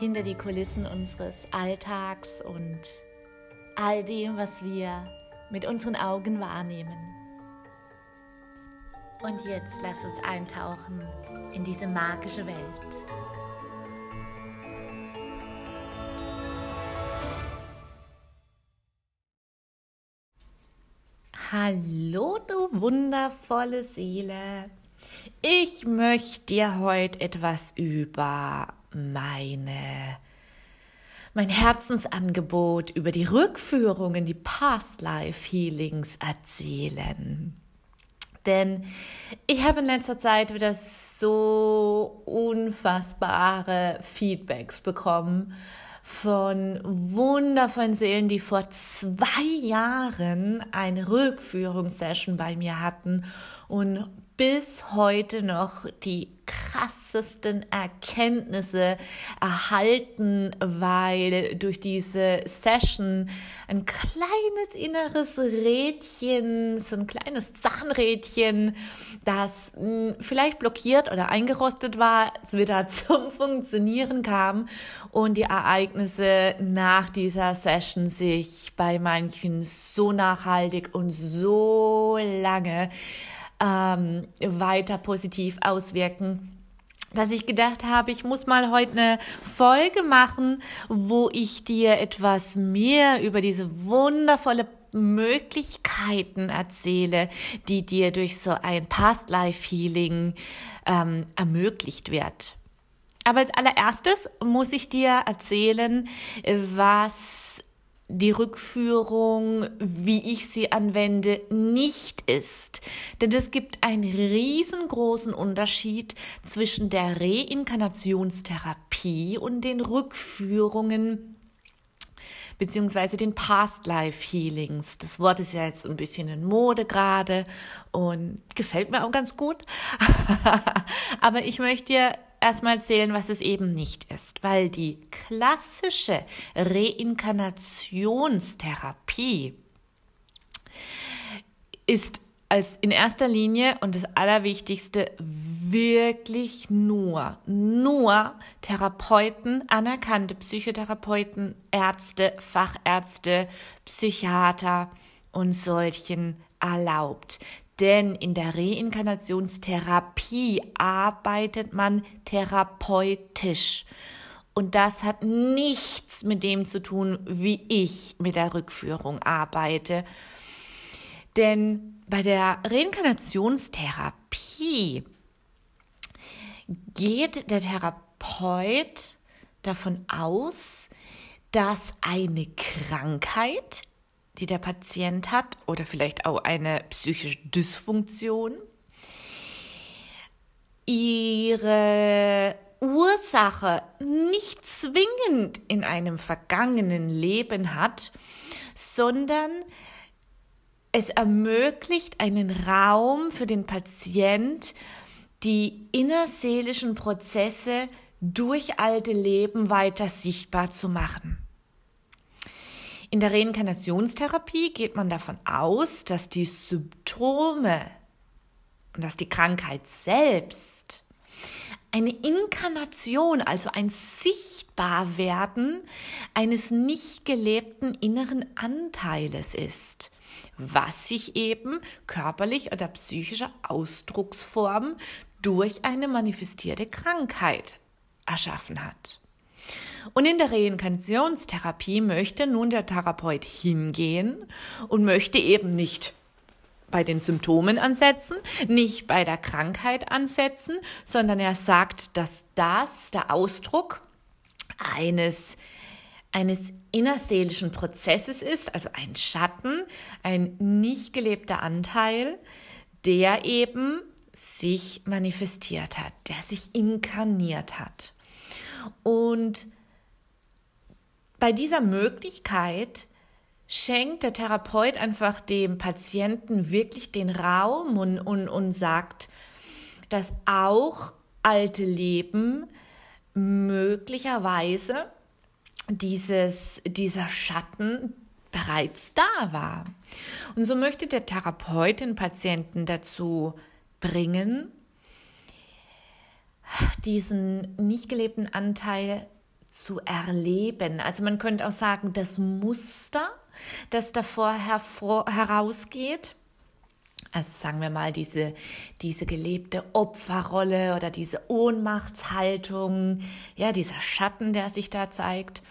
Hinter die Kulissen unseres Alltags und all dem, was wir mit unseren Augen wahrnehmen. Und jetzt lass uns eintauchen in diese magische Welt. Hallo, du wundervolle Seele. Ich möchte dir heute etwas über meine mein Herzensangebot über die Rückführungen, die Past Life Healings erzählen. Denn ich habe in letzter Zeit wieder so unfassbare Feedbacks bekommen von wundervollen Seelen, die vor zwei Jahren eine Rückführungssession bei mir hatten und bis heute noch die krassesten Erkenntnisse erhalten, weil durch diese Session ein kleines inneres Rädchen, so ein kleines Zahnrädchen, das mh, hm, vielleicht blockiert oder eingerostet war, wieder zum Funktionieren kam und die Ereignisse nach dieser Session sich bei manchen so nachhaltig und so lange ähm, weiter positiv auswirken dass ich gedacht habe, ich muss mal heute eine Folge machen, wo ich dir etwas mehr über diese wundervolle Möglichkeiten erzähle, die dir durch so ein Past-Life-Healing ähm, ermöglicht wird. Aber als allererstes muss ich dir erzählen, was die Rückführung, wie ich sie anwende, nicht ist. Denn es gibt einen riesengroßen Unterschied zwischen der Reinkarnationstherapie und den Rückführungen beziehungsweise den Past Life Healings. Das Wort ist ja jetzt ein bisschen in Mode gerade und gefällt mir auch ganz gut. Aber ich möchte dir erstmal erzählen, was es eben nicht ist, weil die klassische Reinkarnationstherapie ist als in erster Linie und das Allerwichtigste wirklich nur, nur Therapeuten, anerkannte Psychotherapeuten, Ärzte, Fachärzte, Psychiater und solchen erlaubt. Denn in der Reinkarnationstherapie arbeitet man therapeutisch. Und das hat nichts mit dem zu tun, wie ich mit der Rückführung arbeite. Denn bei der Reinkarnationstherapie geht der Therapeut davon aus, dass eine Krankheit die der Patient hat oder vielleicht auch eine psychische Dysfunktion, ihre Ursache nicht zwingend in einem vergangenen Leben hat, sondern es ermöglicht einen Raum für den Patient, die innerseelischen Prozesse durch alte Leben weiter sichtbar zu machen. In der Reinkarnationstherapie geht man davon aus, dass die Symptome und dass die Krankheit selbst eine Inkarnation, also ein Sichtbarwerden eines nicht gelebten inneren Anteiles ist, was sich eben körperlich oder psychischer Ausdrucksform durch eine manifestierte Krankheit erschaffen hat. Und in der Reinkarnationstherapie möchte nun der Therapeut hingehen und möchte eben nicht bei den Symptomen ansetzen, nicht bei der Krankheit ansetzen, sondern er sagt, dass das der Ausdruck eines eines innerseelischen Prozesses ist, also ein Schatten, ein nicht gelebter Anteil, der eben sich manifestiert hat, der sich inkarniert hat. Und bei dieser Möglichkeit schenkt der Therapeut einfach dem Patienten wirklich den Raum und, und, und sagt, dass auch alte Leben möglicherweise dieses, dieser Schatten bereits da war. Und so möchte der Therapeut den Patienten dazu bringen, diesen nicht gelebten Anteil zu erleben. Also man könnte auch sagen, das Muster, das davor hervor, herausgeht, also sagen wir mal, diese, diese gelebte Opferrolle oder diese Ohnmachtshaltung, ja, dieser Schatten, der sich da zeigt.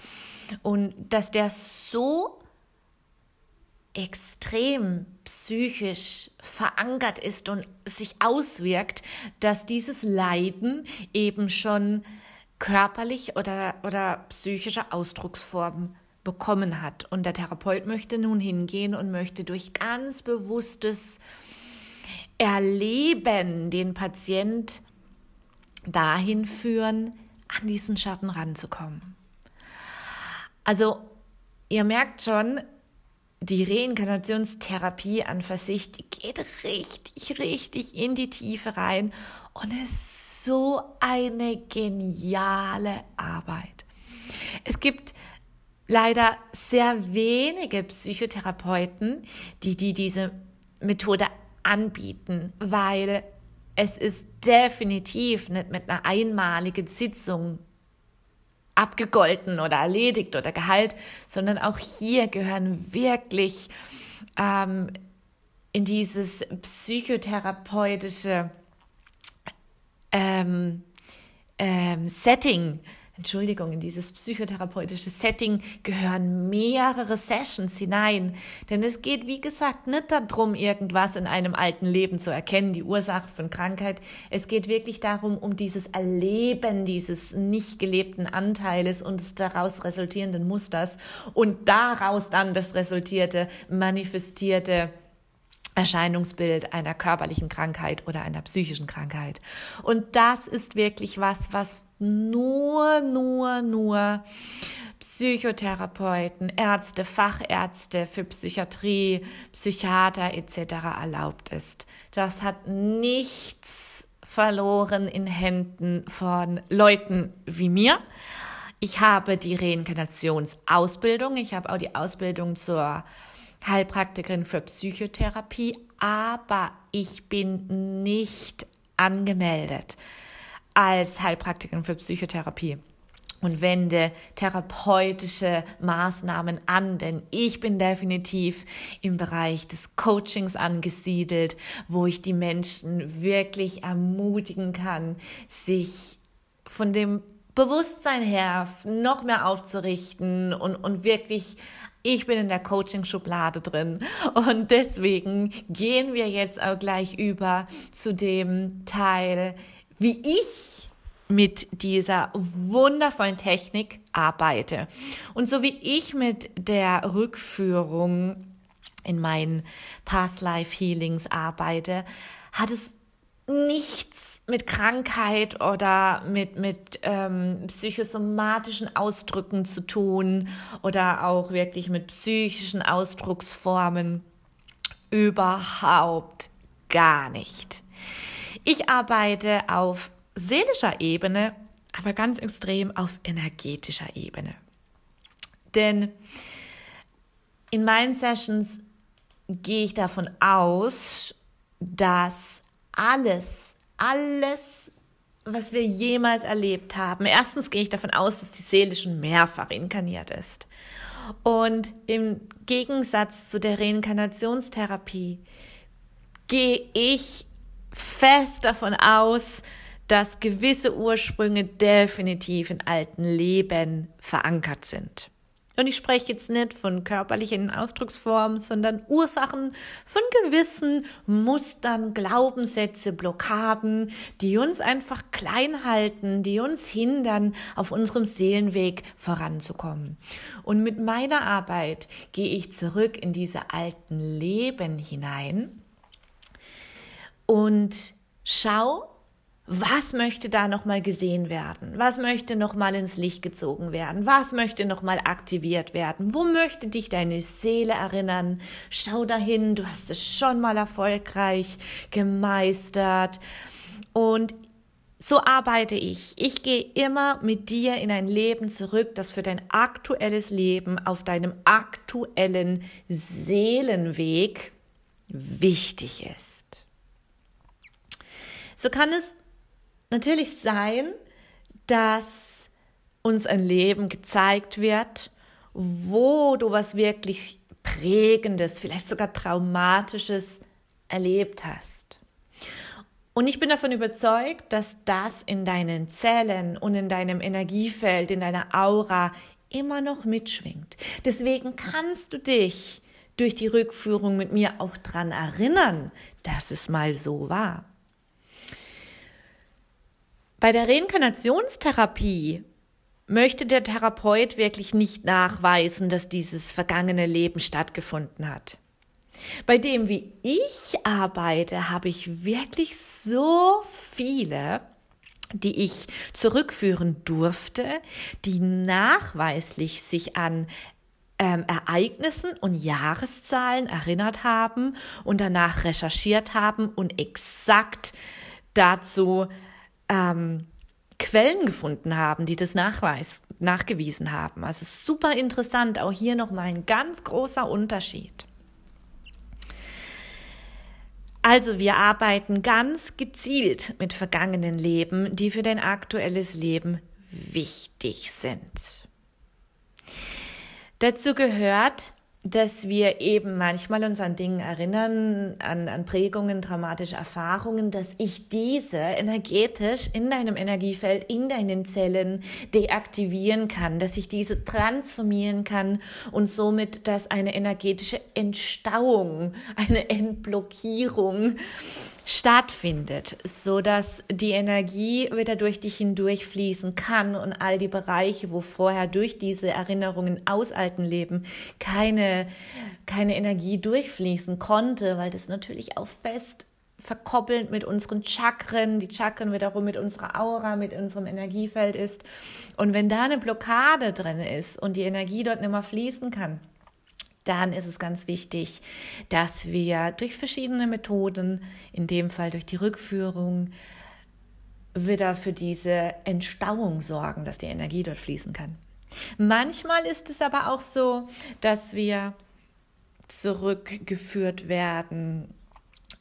Und dass der so extrem psychisch verankert ist und sich auswirkt, dass dieses Leiden eben schon körperlich oder, oder psychische Ausdrucksformen bekommen hat. Und der Therapeut möchte nun hingehen und möchte durch ganz bewusstes Erleben den Patient dahin führen, an diesen Schatten ranzukommen. Also ihr merkt schon, die Reinkarnationstherapie an für sich, die geht richtig, richtig in die Tiefe rein und ist so eine geniale Arbeit. Es gibt leider sehr wenige Psychotherapeuten, die, die diese Methode anbieten, weil es ist definitiv nicht mit einer einmaligen Sitzung abgegolten oder erledigt oder geheilt, sondern auch hier gehören wirklich ähm, in dieses psychotherapeutische ähm, ähm, Setting Entschuldigung, in dieses psychotherapeutische Setting gehören mehrere Sessions hinein. Denn es geht, wie gesagt, nicht darum, irgendwas in einem alten Leben zu erkennen, die Ursache von Krankheit. Es geht wirklich darum, um dieses Erleben dieses nicht gelebten Anteiles und des daraus resultierenden Musters und daraus dann das resultierte, manifestierte Erscheinungsbild einer körperlichen Krankheit oder einer psychischen Krankheit. Und das ist wirklich was, was nur, nur, nur Psychotherapeuten, Ärzte, Fachärzte für Psychiatrie, Psychiater etc. erlaubt ist. Das hat nichts verloren in Händen von Leuten wie mir. Ich habe die Reinkarnationsausbildung, ich habe auch die Ausbildung zur Heilpraktikerin für Psychotherapie, aber ich bin nicht angemeldet als Heilpraktikerin für Psychotherapie. Und wende therapeutische Maßnahmen an, denn ich bin definitiv im Bereich des Coachings angesiedelt, wo ich die Menschen wirklich ermutigen kann, sich von dem Bewusstsein her noch mehr aufzurichten und, und wirklich ich bin in der Coaching-Schublade drin und deswegen gehen wir jetzt auch gleich über zu dem Teil, wie ich mit dieser wundervollen Technik arbeite. Und so wie ich mit der Rückführung in meinen Past Life Healings arbeite, hat es nichts mit Krankheit oder mit, mit ähm, psychosomatischen Ausdrücken zu tun oder auch wirklich mit psychischen Ausdrucksformen. Überhaupt gar nicht. Ich arbeite auf seelischer Ebene, aber ganz extrem auf energetischer Ebene. Denn in meinen Sessions gehe ich davon aus, dass alles, alles, was wir jemals erlebt haben. Erstens gehe ich davon aus, dass die Seele schon mehrfach inkarniert ist. Und im Gegensatz zu der Reinkarnationstherapie gehe ich fest davon aus, dass gewisse Ursprünge definitiv in alten Leben verankert sind. Und ich spreche jetzt nicht von körperlichen Ausdrucksformen, sondern Ursachen von gewissen Mustern, Glaubenssätze, Blockaden, die uns einfach klein halten, die uns hindern, auf unserem Seelenweg voranzukommen. Und mit meiner Arbeit gehe ich zurück in diese alten Leben hinein und schau, was möchte da nochmal gesehen werden? Was möchte nochmal ins Licht gezogen werden? Was möchte nochmal aktiviert werden? Wo möchte dich deine Seele erinnern? Schau dahin, du hast es schon mal erfolgreich gemeistert. Und so arbeite ich. Ich gehe immer mit dir in ein Leben zurück, das für dein aktuelles Leben auf deinem aktuellen Seelenweg wichtig ist. So kann es natürlich sein, dass uns ein Leben gezeigt wird, wo du was wirklich Prägendes, vielleicht sogar Traumatisches erlebt hast. Und ich bin davon überzeugt, dass das in deinen Zellen und in deinem Energiefeld, in deiner Aura immer noch mitschwingt. Deswegen kannst du dich durch die Rückführung mit mir auch daran erinnern, dass es mal so war. Bei der Reinkarnationstherapie möchte der Therapeut wirklich nicht nachweisen, dass dieses vergangene Leben stattgefunden hat. Bei dem, wie ich arbeite, habe ich wirklich so viele, die ich zurückführen durfte, die nachweislich sich an ähm, Ereignissen und Jahreszahlen erinnert haben und danach recherchiert haben und exakt dazu ähm, Quellen gefunden haben, die das nachweis, nachgewiesen haben. Also super interessant, auch hier nochmal ein ganz großer Unterschied. Also wir arbeiten ganz gezielt mit vergangenen Leben, die für dein aktuelles Leben wichtig sind. Dazu gehört dass wir eben manchmal uns an Dinge erinnern, an, an Prägungen, traumatische Erfahrungen, dass ich diese energetisch in deinem Energiefeld, in deinen Zellen deaktivieren kann, dass ich diese transformieren kann und somit, dass eine energetische Entstauung, eine Entblockierung stattfindet, so dass die Energie wieder durch dich hindurch fließen kann und all die Bereiche, wo vorher durch diese Erinnerungen aus alten Leben keine, keine Energie durchfließen konnte, weil das natürlich auch fest verkoppelt mit unseren Chakren, die Chakren wiederum mit unserer Aura, mit unserem Energiefeld ist. Und wenn da eine Blockade drin ist und die Energie dort nicht mehr fließen kann, dann ist es ganz wichtig, dass wir durch verschiedene Methoden, in dem Fall durch die Rückführung, wieder für diese Entstauung sorgen, dass die Energie dort fließen kann. Manchmal ist es aber auch so, dass wir zurückgeführt werden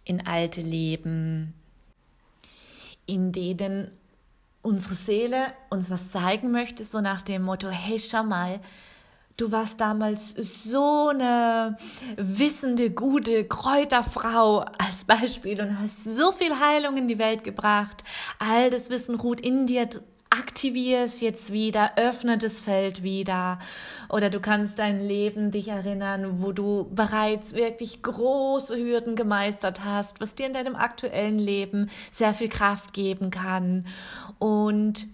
in alte Leben, in denen unsere Seele uns was zeigen möchte, so nach dem Motto, hey, schau mal, Du warst damals so eine wissende, gute Kräuterfrau als Beispiel und hast so viel Heilung in die Welt gebracht. All das Wissen ruht in dir. Aktivier es jetzt wieder, öffne das Feld wieder. Oder du kannst dein Leben dich erinnern, wo du bereits wirklich große Hürden gemeistert hast, was dir in deinem aktuellen Leben sehr viel Kraft geben kann. Und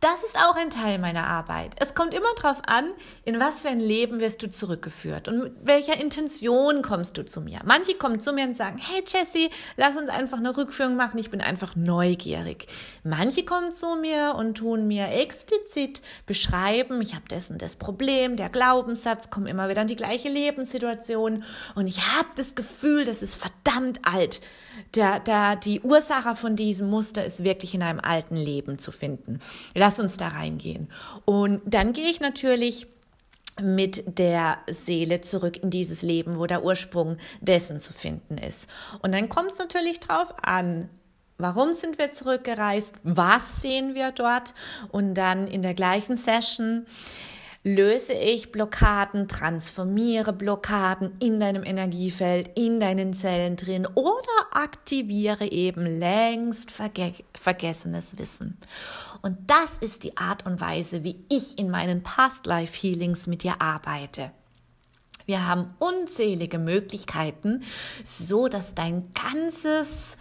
das ist auch ein Teil meiner Arbeit. Es kommt immer darauf an, in was für ein Leben wirst du zurückgeführt und mit welcher Intention kommst du zu mir. Manche kommen zu mir und sagen, hey Jessie, lass uns einfach eine Rückführung machen, ich bin einfach neugierig. Manche kommen zu mir und tun mir explizit beschreiben, ich habe das und das Problem, der Glaubenssatz, kommt immer wieder in die gleiche Lebenssituation und ich habe das Gefühl, das ist verdammt alt. Der, der, die Ursache von diesem Muster ist wirklich in einem alten Leben zu finden. Lass uns da reingehen. Und dann gehe ich natürlich mit der Seele zurück in dieses Leben, wo der Ursprung dessen zu finden ist. Und dann kommt es natürlich drauf an, warum sind wir zurückgereist, was sehen wir dort und dann in der gleichen Session löse ich Blockaden, transformiere Blockaden in deinem Energiefeld, in deinen Zellen drin oder aktiviere eben längst verge vergessenes Wissen. Und das ist die Art und Weise, wie ich in meinen Past Life Healings mit dir arbeite. Wir haben unzählige Möglichkeiten, so dass dein ganzes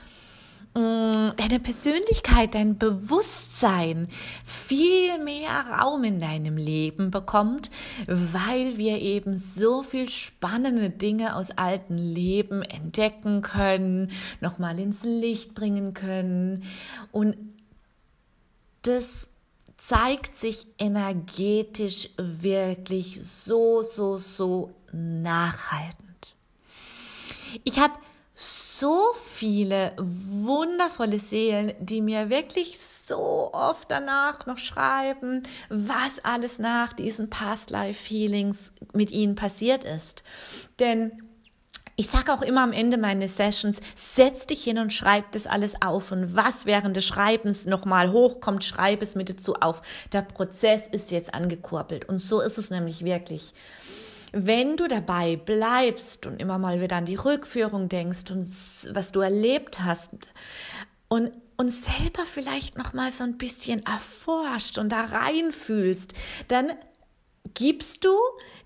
deine Persönlichkeit, dein Bewusstsein viel mehr Raum in deinem Leben bekommt, weil wir eben so viel spannende Dinge aus alten Leben entdecken können, nochmal ins Licht bringen können und das zeigt sich energetisch wirklich so, so, so nachhaltend. Ich habe so viele wundervolle Seelen, die mir wirklich so oft danach noch schreiben, was alles nach diesen Past Life Feelings mit ihnen passiert ist. Denn ich sage auch immer am Ende meines Sessions, setz dich hin und schreib das alles auf. Und was während des Schreibens nochmal hochkommt, schreib es mit dazu auf. Der Prozess ist jetzt angekurbelt. Und so ist es nämlich wirklich. Wenn du dabei bleibst und immer mal wieder an die Rückführung denkst und was du erlebt hast und und selber vielleicht noch mal so ein bisschen erforscht und da reinfühlst, dann gibst du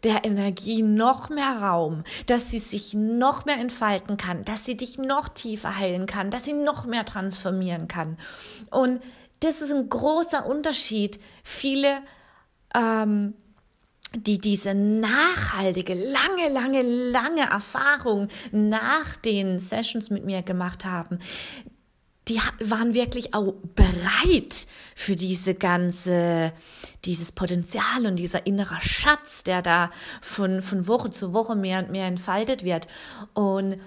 der Energie noch mehr Raum, dass sie sich noch mehr entfalten kann, dass sie dich noch tiefer heilen kann, dass sie noch mehr transformieren kann. Und das ist ein großer Unterschied. Viele, ähm, die diese nachhaltige, lange, lange, lange Erfahrung nach den Sessions mit mir gemacht haben, die waren wirklich auch bereit für diese ganze, dieses Potenzial und dieser innere Schatz, der da von, von Woche zu Woche mehr und mehr entfaltet wird. Und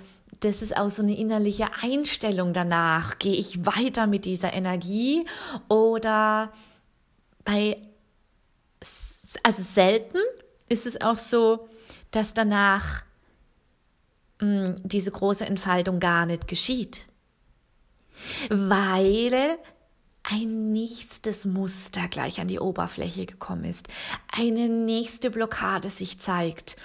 das ist auch so eine innerliche Einstellung danach. Gehe ich weiter mit dieser Energie oder bei, also selten ist es auch so, dass danach mh, hm, diese große Entfaltung gar nicht geschieht weil ein nächstes Muster gleich an die Oberfläche gekommen ist, eine nächste Blockade sich zeigt.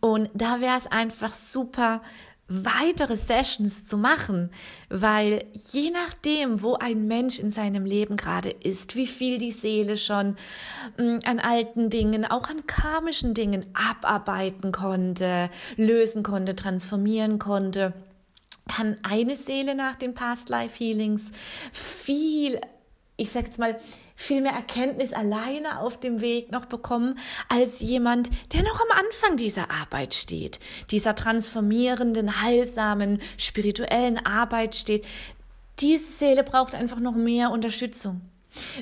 Und da wäre es einfach super, weitere Sessions zu machen, weil je nachdem, wo ein Mensch in seinem Leben gerade ist, wie viel die Seele schon mm, an alten Dingen, auch an karmischen Dingen abarbeiten konnte, lösen konnte, transformieren konnte, kann eine Seele nach den Past Life Healings viel, ich sag jetzt mal, viel mehr Erkenntnis alleine auf dem Weg noch bekommen, als jemand, der noch am Anfang dieser Arbeit steht, dieser transformierenden, heilsamen, spirituellen Arbeit steht. Diese Seele braucht einfach noch mehr Unterstützung.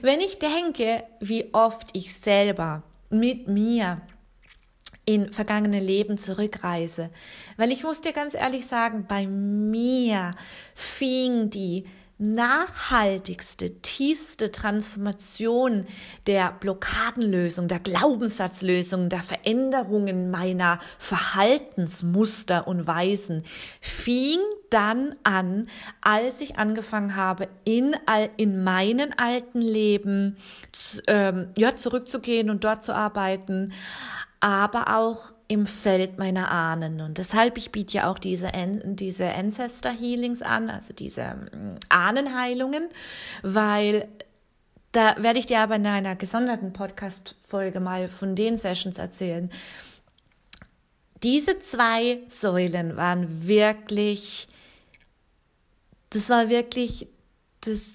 Wenn ich denke, wie oft ich selber mit mir in vergangene Leben zurückreise. Weil ich muss dir ganz ehrlich sagen, bei mir fing die nachhaltigste, tiefste Transformation der Blockadenlösung, der Glaubenssatzlösung, der Veränderungen meiner Verhaltensmuster und Weisen fing dann an, als ich angefangen habe, in, in meinen alten Leben ähm, ja, zurückzugehen und dort zu arbeiten, aber auch im Feld meiner Ahnen. Und deshalb, ich biete ja auch diese, diese Ancestor Healings an, also diese mm, Ahnenheilungen, weil da werde ich dir aber in einer gesonderten Podcast-Folge mal von den Sessions erzählen. Diese zwei Säulen waren wirklich, das war wirklich das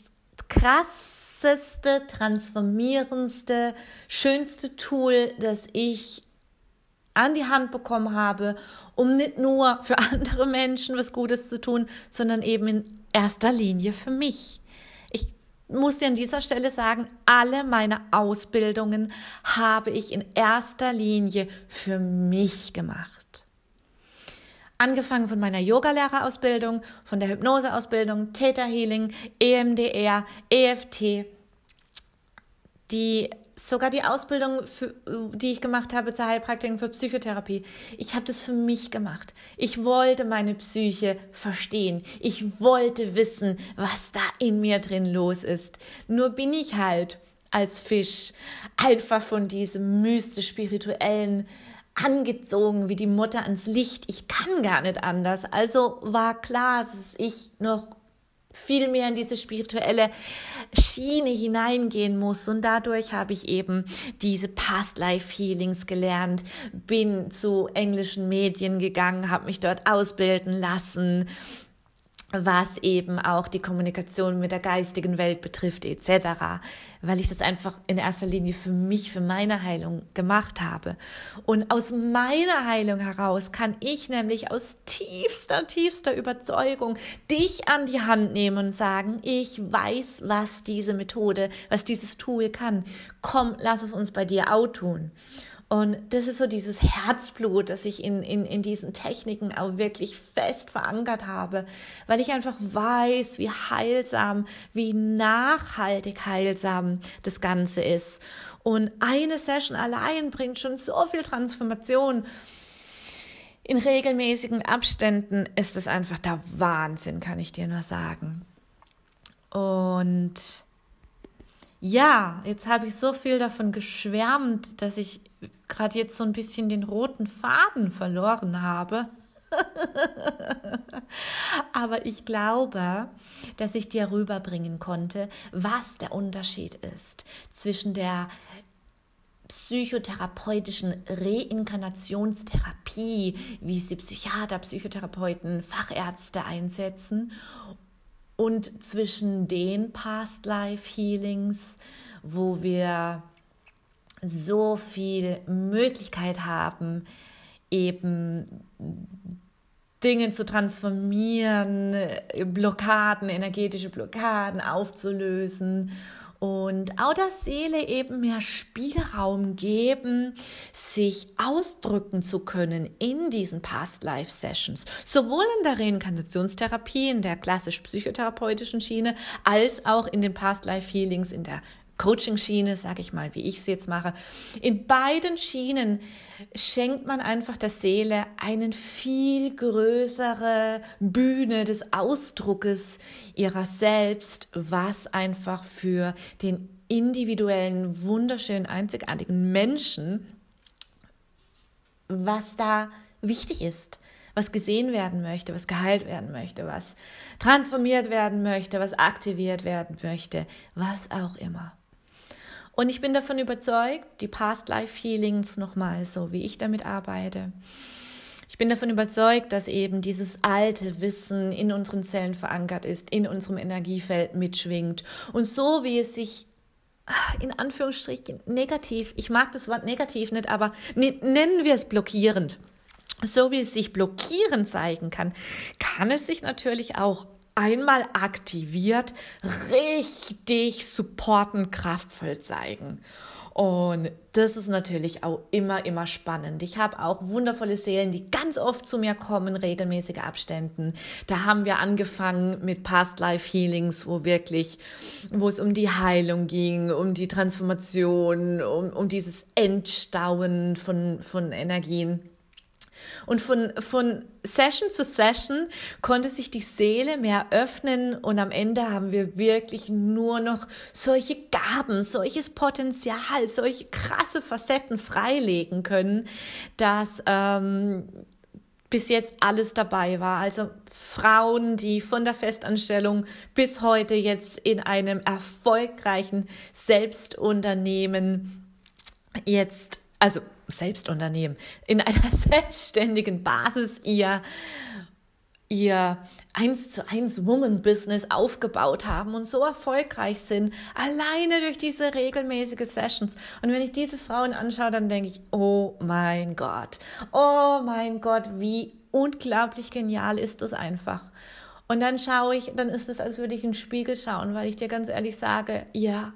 krasseste, transformierendste, schönste Tool, das ich an die Hand bekommen habe, um nicht nur für andere Menschen was Gutes zu tun, sondern eben in erster Linie für mich. Ich muss dir an dieser Stelle sagen, alle meine Ausbildungen habe ich in erster Linie für mich gemacht. Angefangen von meiner Yogalehrerausbildung, von der Hypnoseausbildung, Theta Healing, EMDR, EFT, die sogar die Ausbildung, für, die ich gemacht habe zur Heilpraktikerin für Psychotherapie, ich habe das für mich gemacht. Ich wollte meine Psyche verstehen. Ich wollte wissen, was da in mir drin los ist. Nur bin ich halt als Fisch einfach von diesem mystisch-spirituellen angezogen wie die Mutter ans Licht. Ich kann gar nicht anders. Also war klar, dass ich noch viel mehr in diese spirituelle Schiene hineingehen muss. Und dadurch habe ich eben diese Past-Life-Healings gelernt, bin zu englischen Medien gegangen, habe mich dort ausbilden lassen, was eben auch die Kommunikation mit der geistigen Welt betrifft etc., weil ich das einfach in erster Linie für mich, für meine Heilung gemacht habe. Und aus meiner Heilung heraus kann ich nämlich aus tiefster, tiefster Überzeugung dich an die Hand nehmen und sagen, ich weiß, was diese Methode, was dieses Tool kann. Komm, lass es uns bei dir auch tun. Und das ist so dieses Herzblut, das ich in, in, in diesen Techniken auch wirklich fest verankert habe, weil ich einfach weiß, wie heilsam, wie nachhaltig heilsam das Ganze ist. Und eine Session allein bringt schon so viel Transformation. In regelmäßigen Abständen ist es einfach der Wahnsinn, kann ich dir nur sagen. Und ja, jetzt habe ich so viel davon geschwärmt, dass ich gerade jetzt so ein bisschen den roten Faden verloren habe. Aber ich glaube, dass ich dir rüberbringen konnte, was der Unterschied ist zwischen der psychotherapeutischen Reinkarnationstherapie, wie sie Psychiater, Psychotherapeuten, Fachärzte einsetzen, und zwischen den Past Life Healings, wo wir so viel Möglichkeit haben, eben Dinge zu transformieren, Blockaden, energetische Blockaden aufzulösen und auch der Seele eben mehr Spielraum geben, sich ausdrücken zu können in diesen Past-Life-Sessions, sowohl in der Reinkarnationstherapie, in der klassisch psychotherapeutischen Schiene, als auch in den Past-Life-Healings, in der Coaching-Schiene, sage ich mal, wie ich es jetzt mache. In beiden Schienen schenkt man einfach der Seele eine viel größere Bühne des Ausdruckes ihrer selbst, was einfach für den individuellen, wunderschönen, einzigartigen Menschen, was da wichtig ist was gesehen werden möchte, was geheilt werden möchte, was transformiert werden möchte, was aktiviert werden möchte, was auch immer. Und ich bin davon überzeugt, die Past Life Feelings nochmal so, wie ich damit arbeite. Ich bin davon überzeugt, dass eben dieses alte Wissen in unseren Zellen verankert ist, in unserem Energiefeld mitschwingt. Und so wie es sich ah, in Anführungsstrichen negativ, ich mag das Wort negativ nicht, aber nennen wir es blockierend. So wie es sich blockierend zeigen kann, kann es sich natürlich auch einmal aktiviert richtig supporten, kraftvoll zeigen. Und das ist natürlich auch immer, immer spannend. Ich habe auch wundervolle Seelen, die ganz oft zu mir kommen, regelmäßige Abständen. Da haben wir angefangen mit Past Life Healings, wo wirklich, wo es um die Heilung ging, um die Transformation, um, um dieses Entstauen von, von Energien. Und von, von Session zu Session konnte sich die Seele mehr öffnen und am Ende haben wir wirklich nur noch solche Gaben, solches Potenzial, solche krasse Facetten freilegen können, dass ähm, bis jetzt alles dabei war. Also Frauen, die von der Festanstellung bis heute jetzt in einem erfolgreichen Selbstunternehmen jetzt, also Selbstunternehmen, in einer selbstständigen Basis ihr ihr eins zu eins Woman Business aufgebaut haben und so erfolgreich sind, alleine durch diese regelmäßige Sessions. Und wenn ich diese Frauen anschaue, dann denke ich, oh mein Gott, oh mein Gott, wie unglaublich genial ist das einfach. Und dann schaue ich, dann ist es, als würde ich in den Spiegel schauen, weil ich dir ganz ehrlich sage, ja,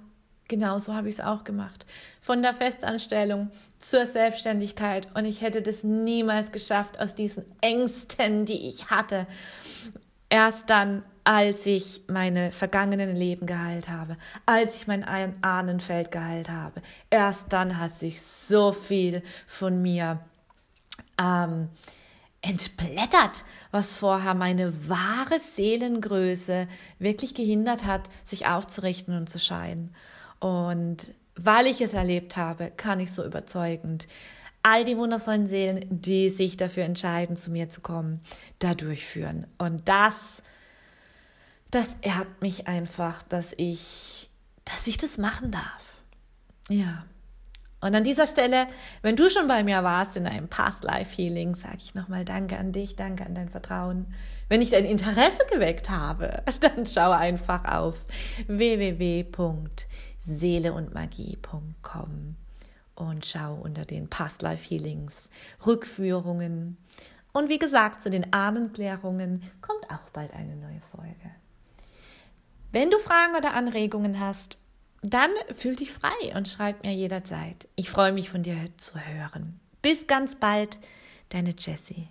genau so habe ich es auch gemacht. Von der Festanstellung zur Selbstständigkeit und ich hätte das niemals geschafft aus diesen Ängsten, die ich hatte. Erst dann, als ich meine vergangenen Leben geheilt habe, als ich mein Ahnenfeld geheilt habe, erst dann hat sich so viel von mir ähm, entblättert, was vorher meine wahre Seelengröße wirklich gehindert hat, sich aufzurichten und zu scheinen. Und weil ich es erlebt habe, kann ich so überzeugend all die wundervollen Seelen, die sich dafür entscheiden, zu mir zu kommen, da durchführen. Und das, das ehrt mich einfach, dass ich, dass ich das machen darf. Ja. Und an dieser Stelle, wenn du schon bei mir warst in einem Past Life Healing, sage ich nochmal Danke an dich, danke an dein Vertrauen. Wenn ich dein Interesse geweckt habe, dann schau einfach auf www.seeleundmagie.com und schau unter den Past Life Healings, Rückführungen. Und wie gesagt, zu den Ahnenklärungen kommt auch bald eine neue Folge. Wenn du Fragen oder Anregungen hast, dann fühl dich frei und schreib mir jederzeit. Ich freue mich von dir zu hören. Bis ganz bald, deine Jessie.